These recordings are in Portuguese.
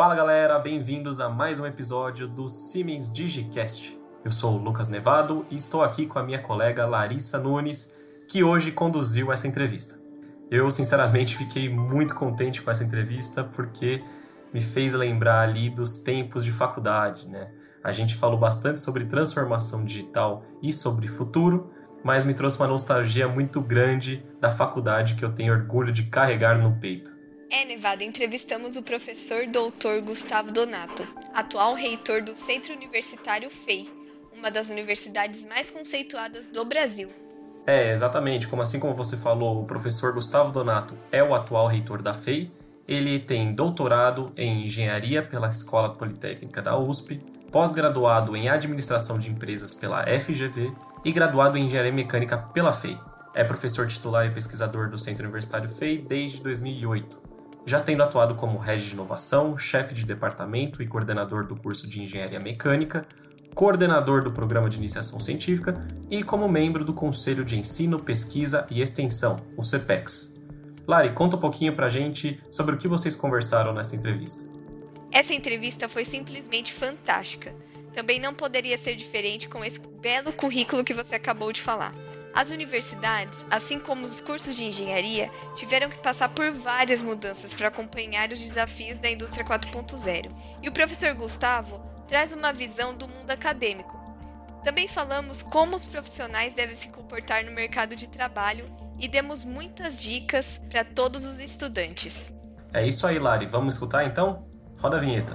Fala galera, bem-vindos a mais um episódio do Siemens Digicast. Eu sou o Lucas Nevado e estou aqui com a minha colega Larissa Nunes, que hoje conduziu essa entrevista. Eu, sinceramente, fiquei muito contente com essa entrevista porque me fez lembrar ali dos tempos de faculdade, né? A gente falou bastante sobre transformação digital e sobre futuro, mas me trouxe uma nostalgia muito grande da faculdade que eu tenho orgulho de carregar no peito. É, Nevada, entrevistamos o professor doutor Gustavo Donato, atual reitor do Centro Universitário FEI, uma das universidades mais conceituadas do Brasil. É, exatamente. Como assim como você falou, o professor Gustavo Donato é o atual reitor da FEI. Ele tem doutorado em engenharia pela Escola Politécnica da USP, pós-graduado em administração de empresas pela FGV e graduado em engenharia mecânica pela FEI. É professor titular e pesquisador do Centro Universitário FEI desde 2008 já tendo atuado como head de inovação, chefe de departamento e coordenador do curso de engenharia mecânica, coordenador do programa de iniciação científica e como membro do Conselho de Ensino, Pesquisa e Extensão, o CEPEX. Lari, conta um pouquinho pra gente sobre o que vocês conversaram nessa entrevista. Essa entrevista foi simplesmente fantástica. Também não poderia ser diferente com esse belo currículo que você acabou de falar. As universidades, assim como os cursos de engenharia, tiveram que passar por várias mudanças para acompanhar os desafios da indústria 4.0. E o professor Gustavo traz uma visão do mundo acadêmico. Também falamos como os profissionais devem se comportar no mercado de trabalho e demos muitas dicas para todos os estudantes. É isso aí, Lari. Vamos escutar então? Roda a vinheta.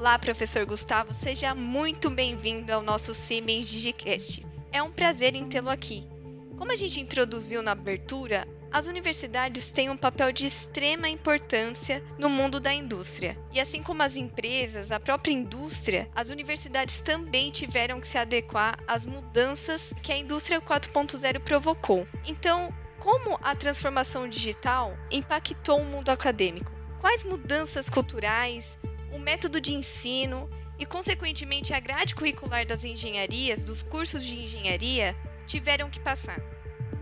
Olá, professor Gustavo, seja muito bem-vindo ao nosso Siemens Digicast. É um prazer em tê-lo aqui. Como a gente introduziu na abertura, as universidades têm um papel de extrema importância no mundo da indústria. E assim como as empresas, a própria indústria, as universidades também tiveram que se adequar às mudanças que a indústria 4.0 provocou. Então, como a transformação digital impactou o mundo acadêmico? Quais mudanças culturais, o método de ensino e, consequentemente, a grade curricular das engenharias, dos cursos de engenharia, tiveram que passar?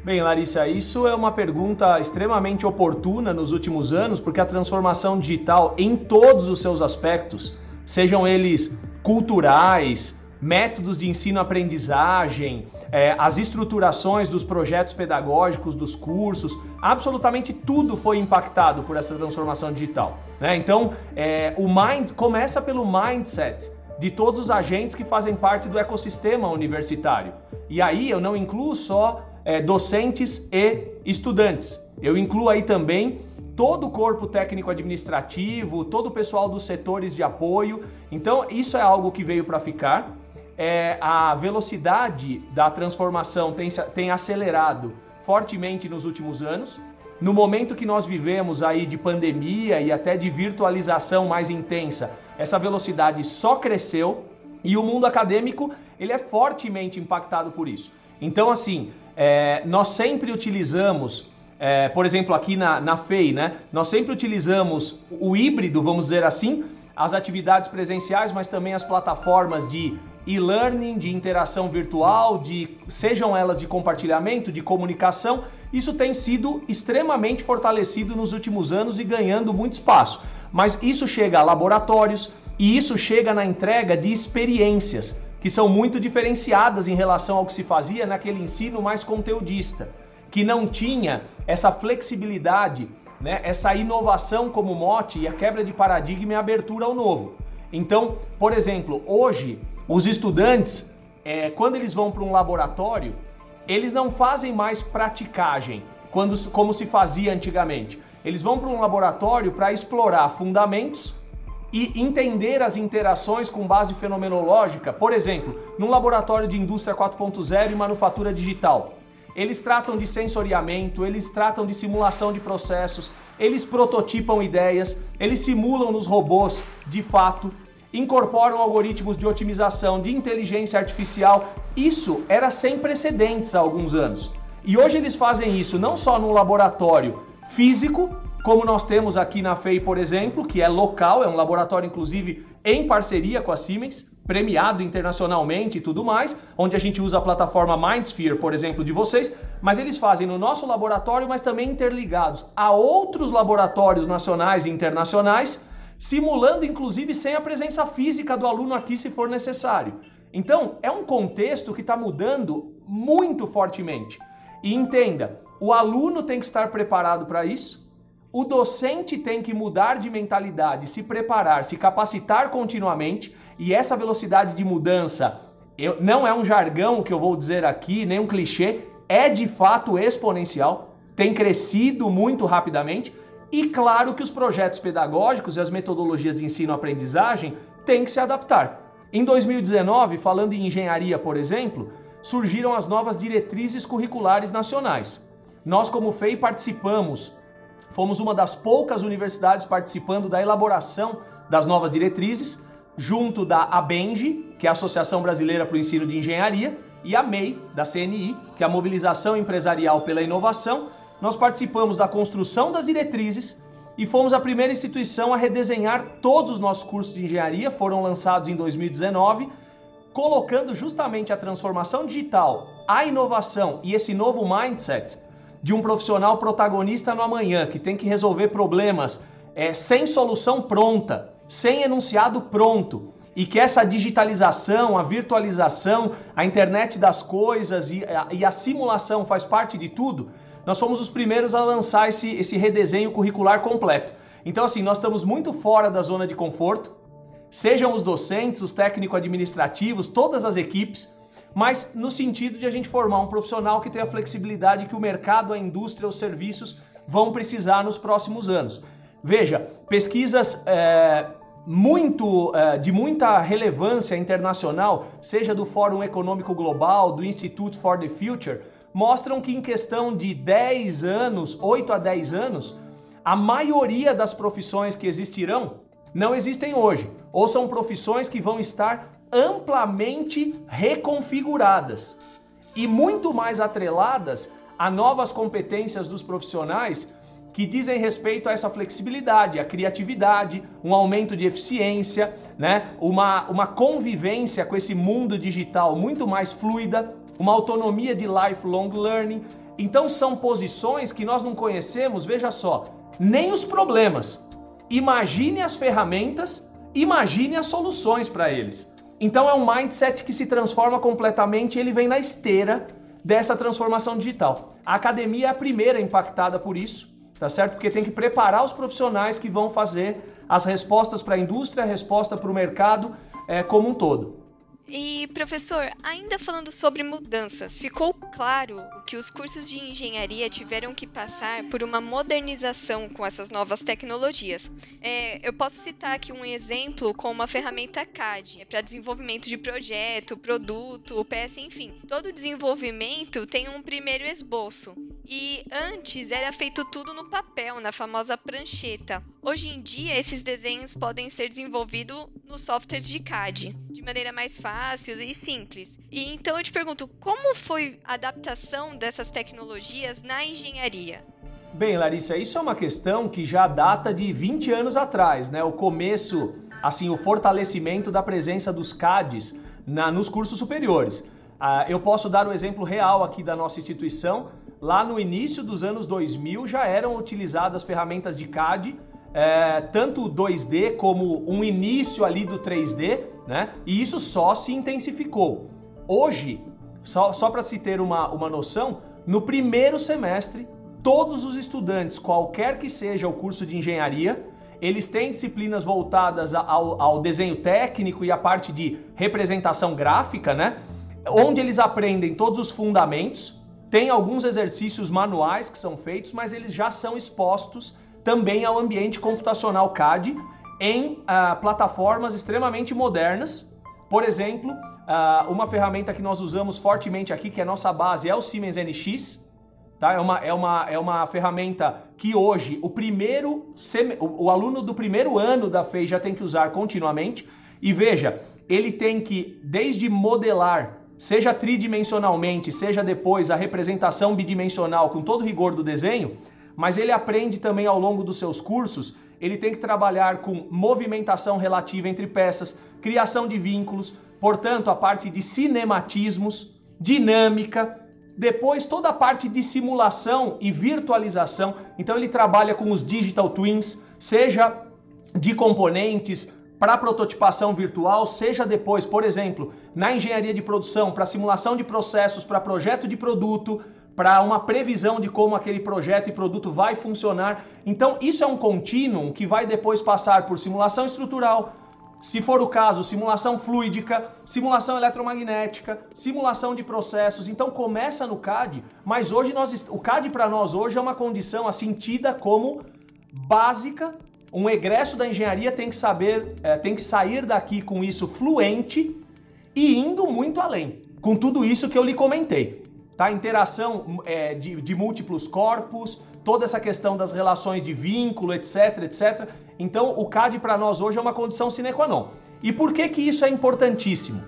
Bem, Larissa, isso é uma pergunta extremamente oportuna nos últimos anos, porque a transformação digital, em todos os seus aspectos, sejam eles culturais, métodos de ensino-aprendizagem, é, as estruturações dos projetos pedagógicos, dos cursos, absolutamente tudo foi impactado por essa transformação digital. Né? Então, é, o mind começa pelo mindset de todos os agentes que fazem parte do ecossistema universitário. E aí eu não incluo só é, docentes e estudantes. Eu incluo aí também todo o corpo técnico administrativo, todo o pessoal dos setores de apoio. Então, isso é algo que veio para ficar é, a velocidade da transformação tem, tem acelerado fortemente nos últimos anos. No momento que nós vivemos aí de pandemia e até de virtualização mais intensa, essa velocidade só cresceu e o mundo acadêmico ele é fortemente impactado por isso. Então, assim, é, nós sempre utilizamos, é, por exemplo, aqui na, na FEI, né? Nós sempre utilizamos o híbrido, vamos dizer assim, as atividades presenciais, mas também as plataformas de e-learning, de interação virtual, de sejam elas de compartilhamento, de comunicação, isso tem sido extremamente fortalecido nos últimos anos e ganhando muito espaço. Mas isso chega a laboratórios e isso chega na entrega de experiências que são muito diferenciadas em relação ao que se fazia naquele ensino mais conteudista, que não tinha essa flexibilidade, né, essa inovação como mote e a quebra de paradigma e abertura ao novo. Então, por exemplo, hoje os estudantes, é, quando eles vão para um laboratório, eles não fazem mais praticagem, quando, como se fazia antigamente. Eles vão para um laboratório para explorar fundamentos e entender as interações com base fenomenológica. Por exemplo, num laboratório de indústria 4.0 e manufatura digital. Eles tratam de sensoriamento, eles tratam de simulação de processos, eles prototipam ideias, eles simulam nos robôs de fato incorporam algoritmos de otimização, de inteligência artificial. Isso era sem precedentes há alguns anos. E hoje eles fazem isso não só no laboratório físico, como nós temos aqui na FEI, por exemplo, que é local, é um laboratório inclusive em parceria com a Siemens, premiado internacionalmente e tudo mais, onde a gente usa a plataforma Mindsphere, por exemplo, de vocês, mas eles fazem no nosso laboratório, mas também interligados a outros laboratórios nacionais e internacionais, simulando inclusive sem a presença física do aluno aqui se for necessário. Então, é um contexto que está mudando muito fortemente. E entenda, o aluno tem que estar preparado para isso, o docente tem que mudar de mentalidade, se preparar, se capacitar continuamente e essa velocidade de mudança eu, não é um jargão que eu vou dizer aqui, nem um clichê, é de fato exponencial, tem crescido muito rapidamente. E claro que os projetos pedagógicos e as metodologias de ensino-aprendizagem têm que se adaptar. Em 2019, falando em engenharia, por exemplo, surgiram as novas diretrizes curriculares nacionais. Nós, como FEI, participamos, fomos uma das poucas universidades participando da elaboração das novas diretrizes junto da ABENGE, que é a Associação Brasileira para o Ensino de Engenharia, e a MEI, da CNI, que é a Mobilização Empresarial pela Inovação, nós participamos da construção das diretrizes e fomos a primeira instituição a redesenhar todos os nossos cursos de engenharia, foram lançados em 2019, colocando justamente a transformação digital, a inovação e esse novo mindset de um profissional protagonista no amanhã, que tem que resolver problemas é, sem solução pronta, sem enunciado pronto e que essa digitalização, a virtualização, a internet das coisas e a, e a, simulação faz parte de tudo, nós fomos os primeiros a lançar esse, esse redesenho curricular completo. Então, assim, nós estamos muito fora da zona de conforto, sejam os docentes, os técnico-administrativos, todas as equipes, mas no sentido de a gente formar um profissional que tenha a flexibilidade que o mercado, a indústria, os serviços vão precisar nos próximos anos. Veja, pesquisas é, muito uh, de muita relevância internacional, seja do Fórum Econômico Global, do Institute for the Future, mostram que em questão de 10 anos, 8 a 10 anos, a maioria das profissões que existirão não existem hoje, ou são profissões que vão estar amplamente reconfiguradas e muito mais atreladas a novas competências dos profissionais que dizem respeito a essa flexibilidade, a criatividade, um aumento de eficiência, né? uma, uma convivência com esse mundo digital muito mais fluida, uma autonomia de lifelong learning. Então são posições que nós não conhecemos, veja só, nem os problemas. Imagine as ferramentas, imagine as soluções para eles. Então é um mindset que se transforma completamente, ele vem na esteira dessa transformação digital. A academia é a primeira impactada por isso tá certo? Porque tem que preparar os profissionais que vão fazer as respostas para a indústria, a resposta para o mercado é, como um todo. E professor, ainda falando sobre mudanças, ficou claro que os cursos de engenharia tiveram que passar por uma modernização com essas novas tecnologias. É, eu posso citar aqui um exemplo com uma ferramenta CAD, é para desenvolvimento de projeto, produto, peça, enfim. Todo desenvolvimento tem um primeiro esboço. E antes era feito tudo no papel, na famosa prancheta. Hoje em dia, esses desenhos podem ser desenvolvidos nos softwares de CAD, de maneira mais fácil e simples. E então eu te pergunto, como foi a adaptação dessas tecnologias na engenharia? Bem, Larissa, isso é uma questão que já data de 20 anos atrás, né? O começo, assim, o fortalecimento da presença dos CADs na, nos cursos superiores. Ah, eu posso dar um exemplo real aqui da nossa instituição. Lá no início dos anos 2000 já eram utilizadas ferramentas de CAD, é, tanto 2D como um início ali do 3D, né? E isso só se intensificou. Hoje, só, só para se ter uma, uma noção, no primeiro semestre, todos os estudantes, qualquer que seja o curso de engenharia, eles têm disciplinas voltadas ao, ao desenho técnico e a parte de representação gráfica, né? Onde eles aprendem todos os fundamentos tem alguns exercícios manuais que são feitos, mas eles já são expostos também ao ambiente computacional CAD em uh, plataformas extremamente modernas. Por exemplo, uh, uma ferramenta que nós usamos fortemente aqui, que é nossa base, é o Siemens NX. Tá? É, uma, é, uma, é uma ferramenta que hoje o primeiro o, o aluno do primeiro ano da FEI já tem que usar continuamente. E veja, ele tem que, desde modelar seja tridimensionalmente, seja depois a representação bidimensional com todo rigor do desenho, mas ele aprende também ao longo dos seus cursos, ele tem que trabalhar com movimentação relativa entre peças, criação de vínculos, portanto, a parte de cinematismos, dinâmica, depois toda a parte de simulação e virtualização. Então ele trabalha com os digital twins, seja de componentes para prototipação virtual, seja depois, por exemplo, na engenharia de produção, para simulação de processos, para projeto de produto, para uma previsão de como aquele projeto e produto vai funcionar. Então, isso é um contínuo que vai depois passar por simulação estrutural, se for o caso, simulação fluídica, simulação eletromagnética, simulação de processos. Então começa no CAD, mas hoje nós, o CAD para nós hoje é uma condição assim tida como básica. Um egresso da engenharia tem que saber, é, tem que sair daqui com isso fluente e indo muito além, com tudo isso que eu lhe comentei. Tá? Interação é, de, de múltiplos corpos, toda essa questão das relações de vínculo, etc, etc. Então, o CAD para nós hoje é uma condição sine qua non. E por que que isso é importantíssimo?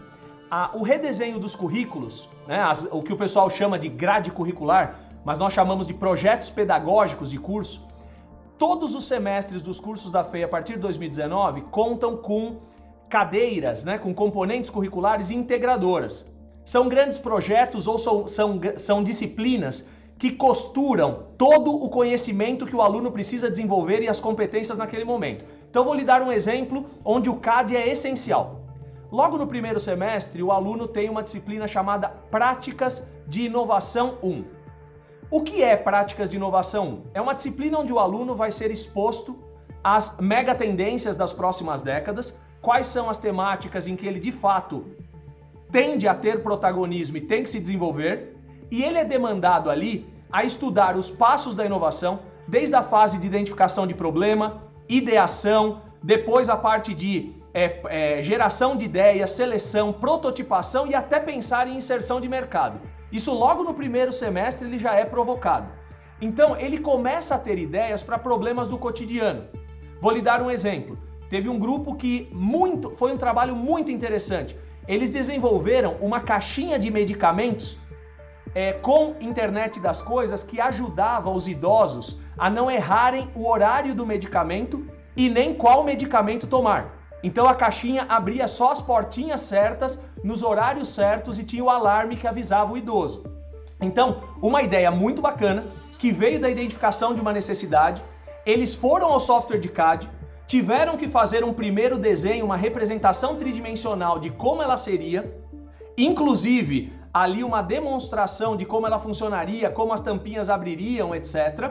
O redesenho dos currículos, né, as, o que o pessoal chama de grade curricular, mas nós chamamos de projetos pedagógicos de curso, todos os semestres dos cursos da FEI a partir de 2019 contam com cadeiras, né, com componentes curriculares integradoras. São grandes projetos ou são, são, são disciplinas que costuram todo o conhecimento que o aluno precisa desenvolver e as competências naquele momento. Então vou lhe dar um exemplo onde o CAD é essencial. Logo no primeiro semestre, o aluno tem uma disciplina chamada Práticas de Inovação 1. O que é Práticas de Inovação 1? É uma disciplina onde o aluno vai ser exposto às mega tendências das próximas décadas, quais são as temáticas em que ele de fato tende a ter protagonismo e tem que se desenvolver, e ele é demandado ali a estudar os passos da inovação, desde a fase de identificação de problema, ideação, depois a parte de é, é, geração de ideias, seleção, prototipação e até pensar em inserção de mercado. Isso logo no primeiro semestre ele já é provocado. Então ele começa a ter ideias para problemas do cotidiano. Vou lhe dar um exemplo. Teve um grupo que muito foi um trabalho muito interessante. Eles desenvolveram uma caixinha de medicamentos é, com internet das coisas que ajudava os idosos a não errarem o horário do medicamento e nem qual medicamento tomar. Então a caixinha abria só as portinhas certas, nos horários certos e tinha o alarme que avisava o idoso. Então, uma ideia muito bacana que veio da identificação de uma necessidade. Eles foram ao software de CAD, tiveram que fazer um primeiro desenho, uma representação tridimensional de como ela seria, inclusive ali uma demonstração de como ela funcionaria, como as tampinhas abririam, etc.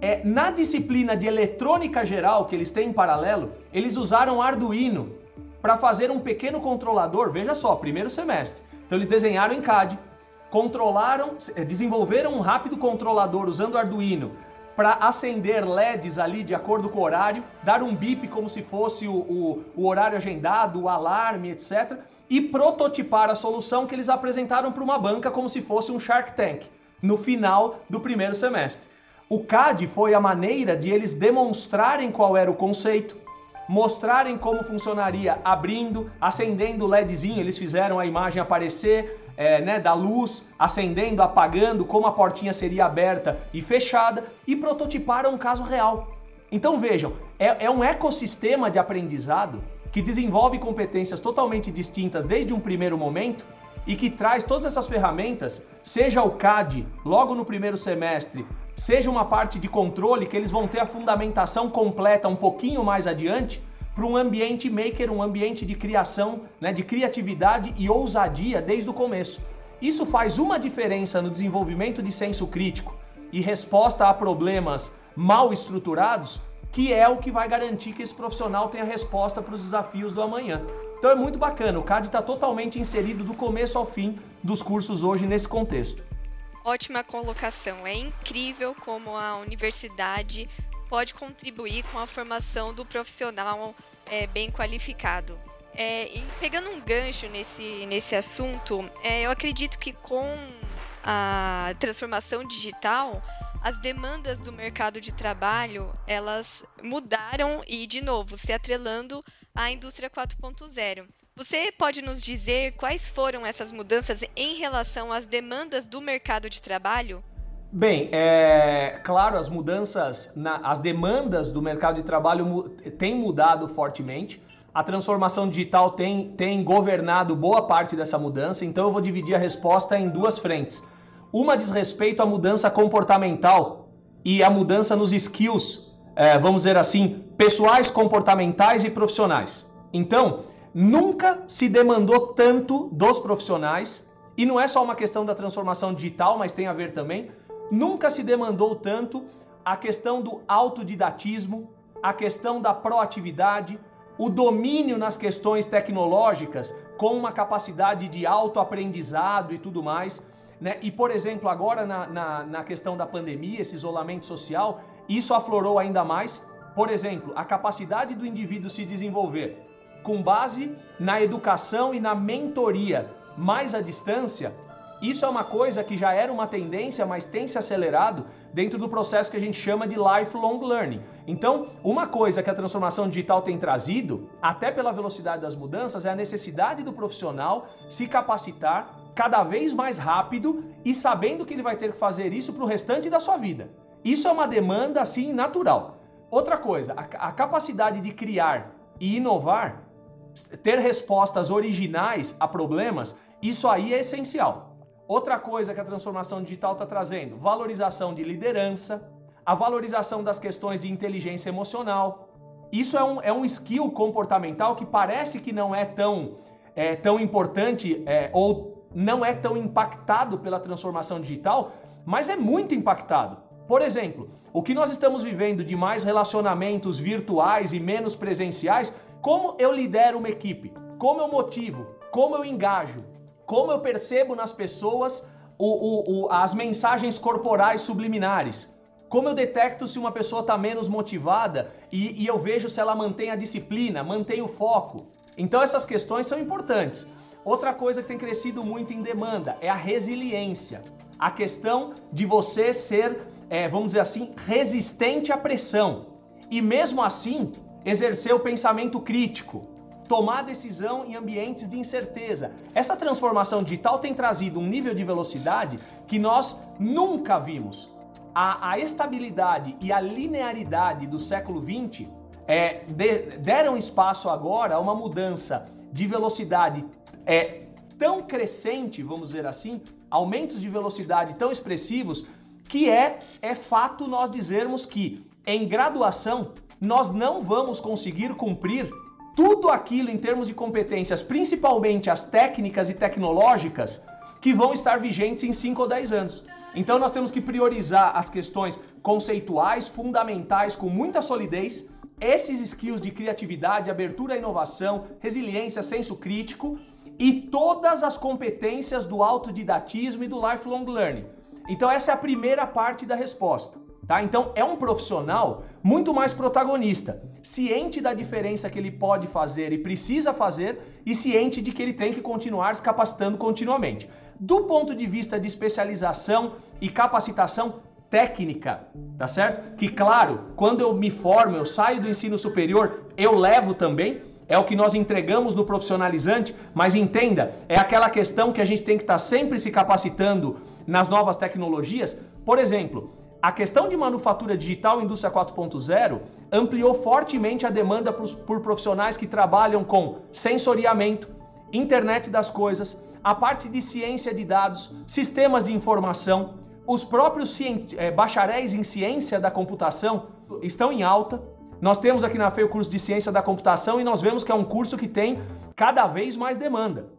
É, na disciplina de eletrônica geral que eles têm em paralelo, eles usaram Arduino para fazer um pequeno controlador. Veja só, primeiro semestre. Então eles desenharam em CAD, controlaram, eh, desenvolveram um rápido controlador usando Arduino para acender LEDs ali de acordo com o horário, dar um bip como se fosse o, o, o horário agendado, o alarme, etc e prototipar a solução que eles apresentaram para uma banca como se fosse um Shark Tank no final do primeiro semestre. O CAD foi a maneira de eles demonstrarem qual era o conceito, mostrarem como funcionaria abrindo, acendendo o LEDzinho, eles fizeram a imagem aparecer, é, né, da luz, acendendo, apagando, como a portinha seria aberta e fechada, e prototiparam um caso real. Então vejam, é, é um ecossistema de aprendizado que desenvolve competências totalmente distintas desde um primeiro momento e que traz todas essas ferramentas, seja o CAD logo no primeiro semestre, seja uma parte de controle que eles vão ter a fundamentação completa um pouquinho mais adiante, para um ambiente maker, um ambiente de criação, né, de criatividade e ousadia desde o começo. Isso faz uma diferença no desenvolvimento de senso crítico e resposta a problemas mal estruturados que é o que vai garantir que esse profissional tenha resposta para os desafios do amanhã. Então é muito bacana, o CAD está totalmente inserido do começo ao fim dos cursos hoje nesse contexto. Ótima colocação. É incrível como a universidade pode contribuir com a formação do profissional é, bem qualificado. É, pegando um gancho nesse, nesse assunto, é, eu acredito que com a transformação digital, as demandas do mercado de trabalho, elas mudaram e, de novo, se atrelando à indústria 4.0. Você pode nos dizer quais foram essas mudanças em relação às demandas do mercado de trabalho? Bem, é claro, as mudanças, na, as demandas do mercado de trabalho têm mudado fortemente. A transformação digital tem, tem governado boa parte dessa mudança, então eu vou dividir a resposta em duas frentes. Uma diz respeito à mudança comportamental e à mudança nos skills, é, vamos dizer assim, pessoais, comportamentais e profissionais. Então, nunca se demandou tanto dos profissionais, e não é só uma questão da transformação digital, mas tem a ver também, nunca se demandou tanto a questão do autodidatismo, a questão da proatividade, o domínio nas questões tecnológicas com uma capacidade de autoaprendizado e tudo mais. Né? E, por exemplo, agora na, na, na questão da pandemia, esse isolamento social, isso aflorou ainda mais. Por exemplo, a capacidade do indivíduo se desenvolver com base na educação e na mentoria mais à distância isso é uma coisa que já era uma tendência, mas tem se acelerado dentro do processo que a gente chama de lifelong learning. Então, uma coisa que a transformação digital tem trazido, até pela velocidade das mudanças, é a necessidade do profissional se capacitar cada vez mais rápido e sabendo que ele vai ter que fazer isso para o restante da sua vida. Isso é uma demanda assim natural. Outra coisa, a, a capacidade de criar e inovar, ter respostas originais a problemas, isso aí é essencial. Outra coisa que a transformação digital está trazendo: valorização de liderança, a valorização das questões de inteligência emocional. Isso é um, é um skill comportamental que parece que não é tão, é, tão importante é, ou não é tão impactado pela transformação digital, mas é muito impactado. Por exemplo, o que nós estamos vivendo de mais relacionamentos virtuais e menos presenciais, como eu lidero uma equipe, como eu motivo, como eu engajo, como eu percebo nas pessoas o, o, o, as mensagens corporais subliminares. Como eu detecto se uma pessoa está menos motivada e, e eu vejo se ela mantém a disciplina, mantém o foco. Então essas questões são importantes. Outra coisa que tem crescido muito em demanda é a resiliência. A questão de você ser, é, vamos dizer assim, resistente à pressão. E mesmo assim, exercer o pensamento crítico, tomar decisão em ambientes de incerteza. Essa transformação digital tem trazido um nível de velocidade que nós nunca vimos. A, a estabilidade e a linearidade do século XX é, de, deram espaço agora a uma mudança de velocidade é, tão crescente, vamos dizer assim, aumentos de velocidade tão expressivos, que é, é fato nós dizermos que em graduação nós não vamos conseguir cumprir tudo aquilo em termos de competências, principalmente as técnicas e tecnológicas, que vão estar vigentes em 5 ou 10 anos. Então nós temos que priorizar as questões conceituais, fundamentais, com muita solidez, esses skills de criatividade, abertura à inovação, resiliência, senso crítico e todas as competências do autodidatismo e do lifelong learning. Então essa é a primeira parte da resposta. Tá? Então é um profissional muito mais protagonista, ciente da diferença que ele pode fazer e precisa fazer e ciente de que ele tem que continuar se capacitando continuamente. Do ponto de vista de especialização e capacitação técnica, tá certo? Que claro, quando eu me formo, eu saio do ensino superior, eu levo também, é o que nós entregamos no profissionalizante, mas entenda, é aquela questão que a gente tem que estar tá sempre se capacitando nas novas tecnologias. Por exemplo, a questão de manufatura digital indústria 4.0 ampliou fortemente a demanda por profissionais que trabalham com sensoriamento, internet das coisas, a parte de ciência de dados, sistemas de informação. Os próprios é, bacharéis em ciência da computação estão em alta. Nós temos aqui na FEI o curso de ciência da computação e nós vemos que é um curso que tem cada vez mais demanda.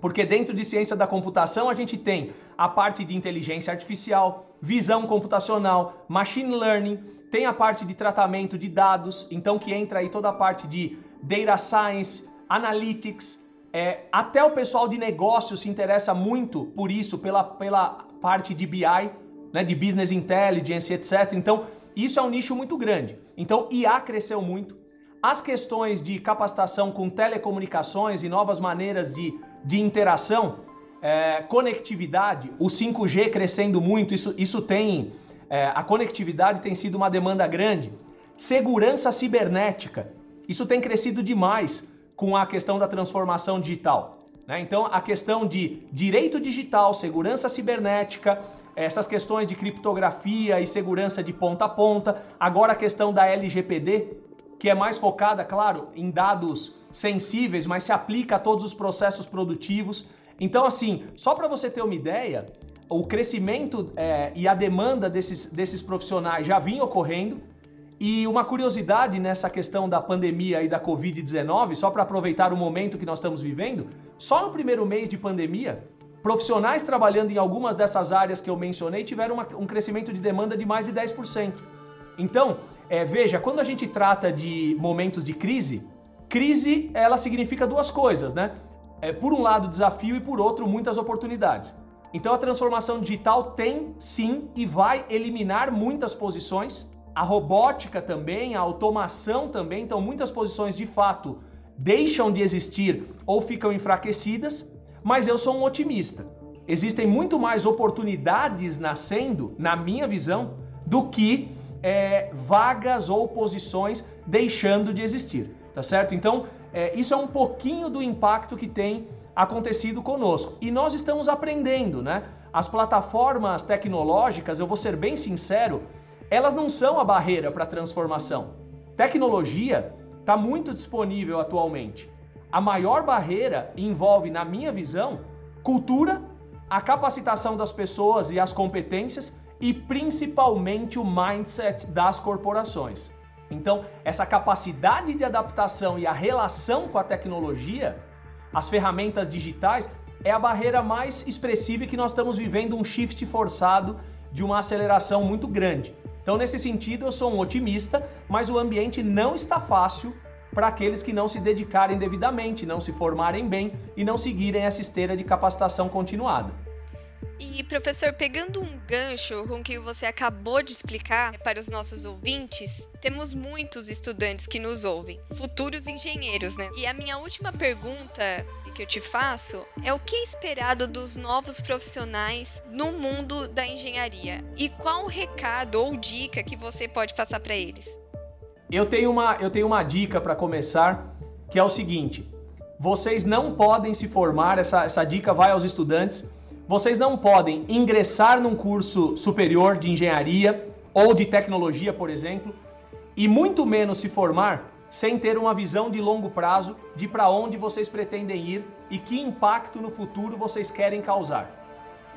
Porque dentro de ciência da computação a gente tem a parte de inteligência artificial, visão computacional, machine learning, tem a parte de tratamento de dados, então que entra aí toda a parte de data science, analytics, é, até o pessoal de negócio se interessa muito por isso, pela, pela parte de BI, né, de business intelligence, etc. Então, isso é um nicho muito grande. Então, IA cresceu muito. As questões de capacitação com telecomunicações e novas maneiras de, de interação é, conectividade, o 5G crescendo muito, isso, isso tem. É, a conectividade tem sido uma demanda grande. Segurança cibernética, isso tem crescido demais com a questão da transformação digital. Né? Então, a questão de direito digital, segurança cibernética, essas questões de criptografia e segurança de ponta a ponta. Agora a questão da LGPD, que é mais focada, claro, em dados sensíveis, mas se aplica a todos os processos produtivos. Então, assim, só para você ter uma ideia, o crescimento é, e a demanda desses, desses profissionais já vinha ocorrendo. E uma curiosidade nessa questão da pandemia e da Covid-19, só para aproveitar o momento que nós estamos vivendo, só no primeiro mês de pandemia, profissionais trabalhando em algumas dessas áreas que eu mencionei tiveram uma, um crescimento de demanda de mais de 10%. Então, é, veja, quando a gente trata de momentos de crise, crise ela significa duas coisas, né? É, por um lado, desafio e por outro, muitas oportunidades. Então, a transformação digital tem sim e vai eliminar muitas posições a robótica também, a automação também, então muitas posições de fato deixam de existir ou ficam enfraquecidas, mas eu sou um otimista. Existem muito mais oportunidades nascendo, na minha visão, do que é, vagas ou posições deixando de existir, tá certo? Então, é, isso é um pouquinho do impacto que tem acontecido conosco. E nós estamos aprendendo, né? As plataformas tecnológicas, eu vou ser bem sincero, elas não são a barreira para a transformação. Tecnologia está muito disponível atualmente. A maior barreira envolve, na minha visão, cultura, a capacitação das pessoas e as competências e principalmente o mindset das corporações. Então, essa capacidade de adaptação e a relação com a tecnologia, as ferramentas digitais, é a barreira mais expressiva e que nós estamos vivendo um shift forçado de uma aceleração muito grande. Então, nesse sentido, eu sou um otimista, mas o ambiente não está fácil para aqueles que não se dedicarem devidamente, não se formarem bem e não seguirem essa esteira de capacitação continuada. E, professor, pegando um gancho com o que você acabou de explicar para os nossos ouvintes, temos muitos estudantes que nos ouvem, futuros engenheiros, né? E a minha última pergunta que eu te faço é o que é esperado dos novos profissionais no mundo da engenharia e qual o recado ou dica que você pode passar para eles? Eu tenho uma, eu tenho uma dica para começar, que é o seguinte: vocês não podem se formar, essa, essa dica vai aos estudantes, vocês não podem ingressar num curso superior de engenharia ou de tecnologia, por exemplo, e muito menos se formar sem ter uma visão de longo prazo de para onde vocês pretendem ir e que impacto no futuro vocês querem causar.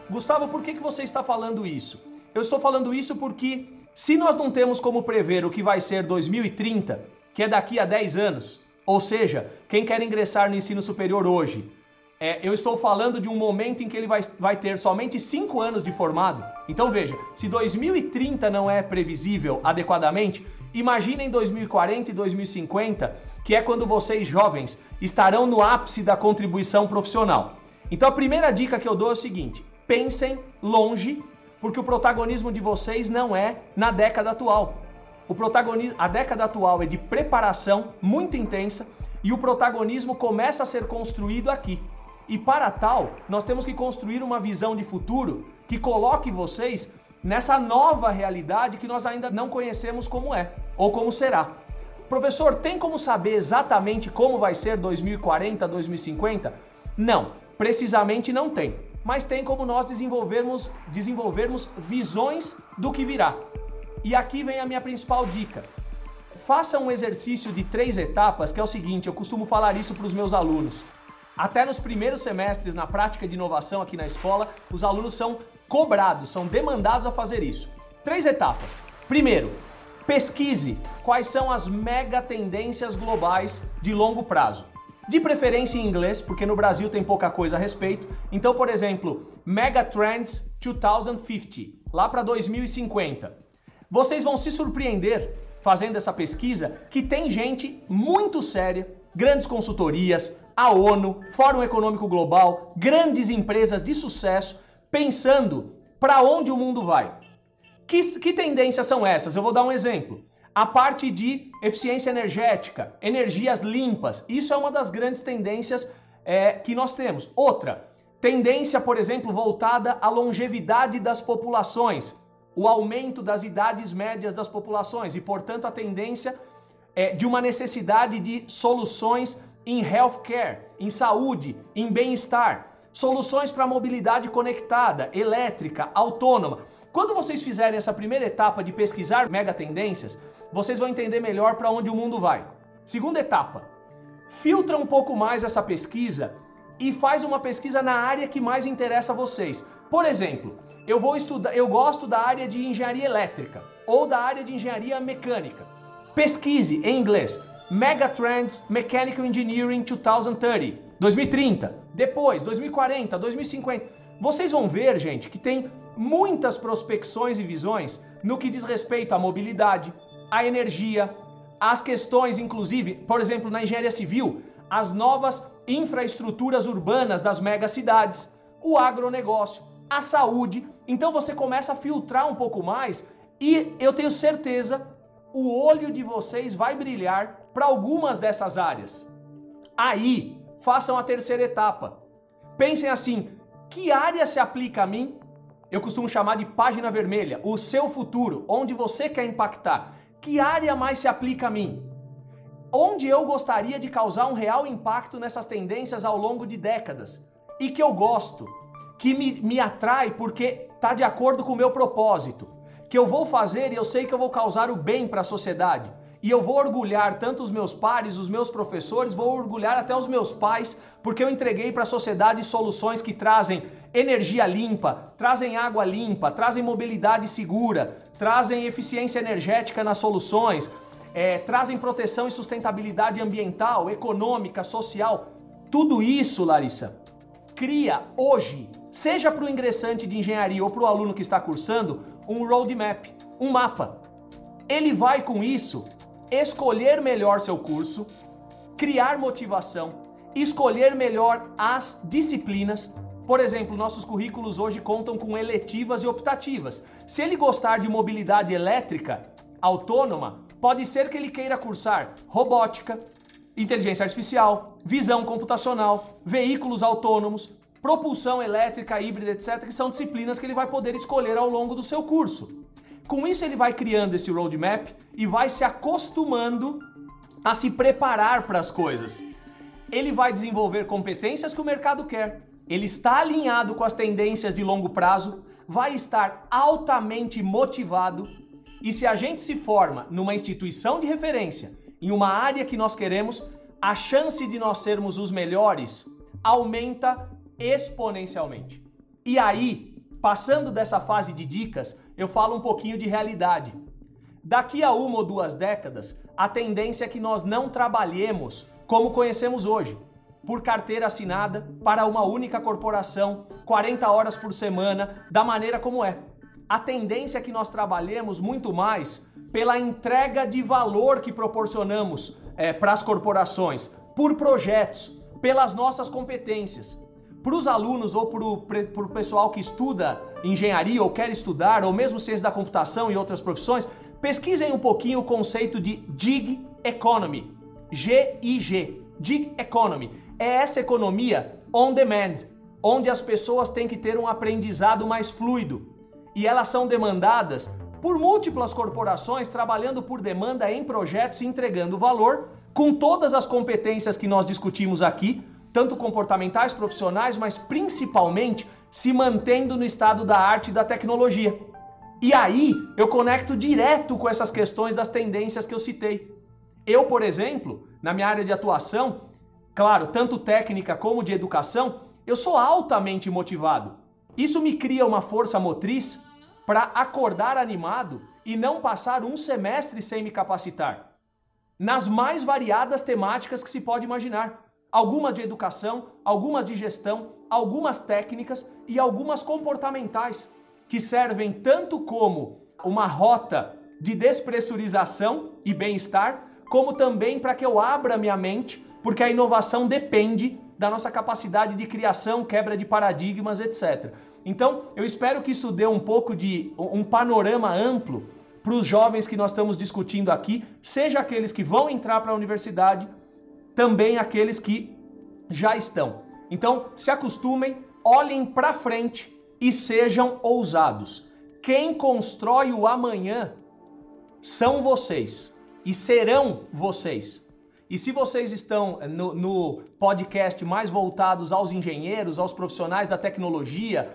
Gustavo, por que, que você está falando isso? Eu estou falando isso porque se nós não temos como prever o que vai ser 2030, que é daqui a 10 anos, ou seja, quem quer ingressar no ensino superior hoje, é, eu estou falando de um momento em que ele vai, vai ter somente 5 anos de formado. Então veja, se 2030 não é previsível adequadamente, Imaginem 2040 e 2050, que é quando vocês jovens estarão no ápice da contribuição profissional. Então a primeira dica que eu dou é o seguinte: pensem longe, porque o protagonismo de vocês não é na década atual. O protagonismo, a década atual é de preparação muito intensa e o protagonismo começa a ser construído aqui. E para tal, nós temos que construir uma visão de futuro que coloque vocês nessa nova realidade que nós ainda não conhecemos como é ou como será. Professor, tem como saber exatamente como vai ser 2040, 2050? Não, precisamente não tem. Mas tem como nós desenvolvermos, desenvolvermos visões do que virá. E aqui vem a minha principal dica. Faça um exercício de três etapas, que é o seguinte: eu costumo falar isso para os meus alunos. Até nos primeiros semestres, na prática de inovação aqui na escola, os alunos são cobrados, são demandados a fazer isso. Três etapas. Primeiro, pesquise quais são as mega tendências globais de longo prazo. De preferência em inglês, porque no Brasil tem pouca coisa a respeito. Então, por exemplo, Mega Trends 2050, lá para 2050. Vocês vão se surpreender fazendo essa pesquisa que tem gente muito séria, grandes consultorias, a ONU, Fórum Econômico Global, grandes empresas de sucesso pensando para onde o mundo vai. Que, que tendências são essas? Eu vou dar um exemplo. A parte de eficiência energética, energias limpas, isso é uma das grandes tendências é, que nós temos. Outra, tendência, por exemplo, voltada à longevidade das populações, o aumento das idades médias das populações e, portanto, a tendência é, de uma necessidade de soluções em healthcare, em saúde, em bem-estar soluções para mobilidade conectada, elétrica, autônoma. Quando vocês fizerem essa primeira etapa de pesquisar mega tendências, vocês vão entender melhor para onde o mundo vai. Segunda etapa, filtra um pouco mais essa pesquisa e faz uma pesquisa na área que mais interessa a vocês. Por exemplo, eu vou estudar, eu gosto da área de engenharia elétrica ou da área de engenharia mecânica. Pesquise em inglês Megatrends Mechanical Engineering 2030, 2030. Depois, 2040, 2050. Vocês vão ver, gente, que tem muitas prospecções e visões no que diz respeito à mobilidade, à energia, às questões, inclusive, por exemplo, na engenharia civil, as novas infraestruturas urbanas das megacidades, o agronegócio, a saúde. Então você começa a filtrar um pouco mais e eu tenho certeza o olho de vocês vai brilhar para algumas dessas áreas. Aí, façam a terceira etapa. Pensem assim: que área se aplica a mim? Eu costumo chamar de página vermelha, o seu futuro, onde você quer impactar. Que área mais se aplica a mim? Onde eu gostaria de causar um real impacto nessas tendências ao longo de décadas? E que eu gosto, que me, me atrai porque está de acordo com o meu propósito, que eu vou fazer e eu sei que eu vou causar o bem para a sociedade. E eu vou orgulhar tanto os meus pares, os meus professores, vou orgulhar até os meus pais, porque eu entreguei para a sociedade soluções que trazem energia limpa, trazem água limpa, trazem mobilidade segura, trazem eficiência energética nas soluções, é, trazem proteção e sustentabilidade ambiental, econômica, social. Tudo isso, Larissa, cria hoje, seja para o ingressante de engenharia ou para o aluno que está cursando, um roadmap, um mapa. Ele vai com isso escolher melhor seu curso, criar motivação, escolher melhor as disciplinas. Por exemplo, nossos currículos hoje contam com eletivas e optativas. Se ele gostar de mobilidade elétrica autônoma, pode ser que ele queira cursar robótica, inteligência artificial, visão computacional, veículos autônomos, propulsão elétrica, híbrida, etc., que são disciplinas que ele vai poder escolher ao longo do seu curso. Com isso, ele vai criando esse roadmap e vai se acostumando a se preparar para as coisas. Ele vai desenvolver competências que o mercado quer. Ele está alinhado com as tendências de longo prazo, vai estar altamente motivado. E se a gente se forma numa instituição de referência, em uma área que nós queremos, a chance de nós sermos os melhores aumenta exponencialmente. E aí, passando dessa fase de dicas, eu falo um pouquinho de realidade. Daqui a uma ou duas décadas, a tendência é que nós não trabalhemos como conhecemos hoje, por carteira assinada, para uma única corporação, 40 horas por semana, da maneira como é. A tendência é que nós trabalhemos muito mais pela entrega de valor que proporcionamos é, para as corporações, por projetos, pelas nossas competências. Para os alunos ou para o pessoal que estuda engenharia ou quer estudar, ou mesmo ciência da computação e outras profissões, pesquisem um pouquinho o conceito de Gig Economy. G-I-G. Gig Economy. É essa economia on demand, onde as pessoas têm que ter um aprendizado mais fluido. E elas são demandadas por múltiplas corporações trabalhando por demanda em projetos e entregando valor com todas as competências que nós discutimos aqui, tanto comportamentais, profissionais, mas principalmente se mantendo no estado da arte e da tecnologia. E aí eu conecto direto com essas questões das tendências que eu citei. Eu, por exemplo, na minha área de atuação, claro, tanto técnica como de educação, eu sou altamente motivado. Isso me cria uma força motriz para acordar animado e não passar um semestre sem me capacitar. Nas mais variadas temáticas que se pode imaginar algumas de educação, algumas de gestão, algumas técnicas e algumas comportamentais, que servem tanto como uma rota de despressurização e bem-estar, como também para que eu abra minha mente, porque a inovação depende da nossa capacidade de criação, quebra de paradigmas, etc. Então, eu espero que isso dê um pouco de um panorama amplo para os jovens que nós estamos discutindo aqui, seja aqueles que vão entrar para a universidade, também aqueles que já estão. Então, se acostumem, olhem para frente e sejam ousados. Quem constrói o amanhã são vocês e serão vocês. E se vocês estão no, no podcast mais voltados aos engenheiros, aos profissionais da tecnologia,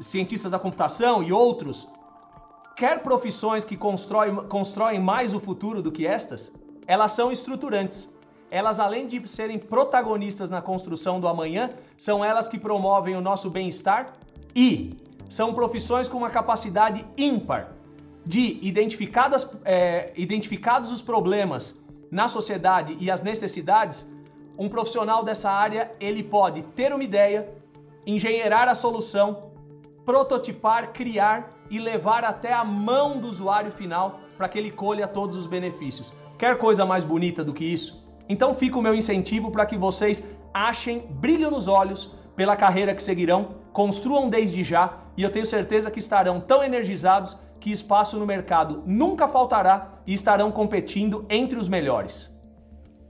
cientistas da computação e outros, quer profissões que constroem, constroem mais o futuro do que estas, elas são estruturantes. Elas, além de serem protagonistas na construção do amanhã, são elas que promovem o nosso bem-estar e são profissões com uma capacidade ímpar de identificadas, é, identificados os problemas na sociedade e as necessidades, um profissional dessa área ele pode ter uma ideia, engenheirar a solução, prototipar, criar e levar até a mão do usuário final para que ele colha todos os benefícios. Quer coisa mais bonita do que isso? Então fica o meu incentivo para que vocês achem brilho nos olhos pela carreira que seguirão, construam desde já e eu tenho certeza que estarão tão energizados que espaço no mercado nunca faltará e estarão competindo entre os melhores.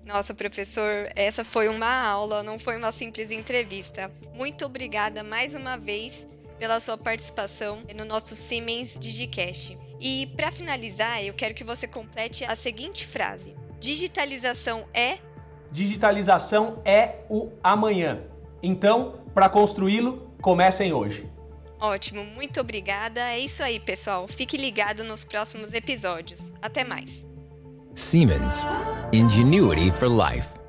Nossa, professor, essa foi uma aula, não foi uma simples entrevista. Muito obrigada mais uma vez pela sua participação no nosso Siemens Digicast. E para finalizar, eu quero que você complete a seguinte frase: Digitalização é Digitalização é o amanhã. Então, para construí-lo, comecem hoje. Ótimo, muito obrigada. É isso aí, pessoal. Fique ligado nos próximos episódios. Até mais. Siemens. Ingenuity for life.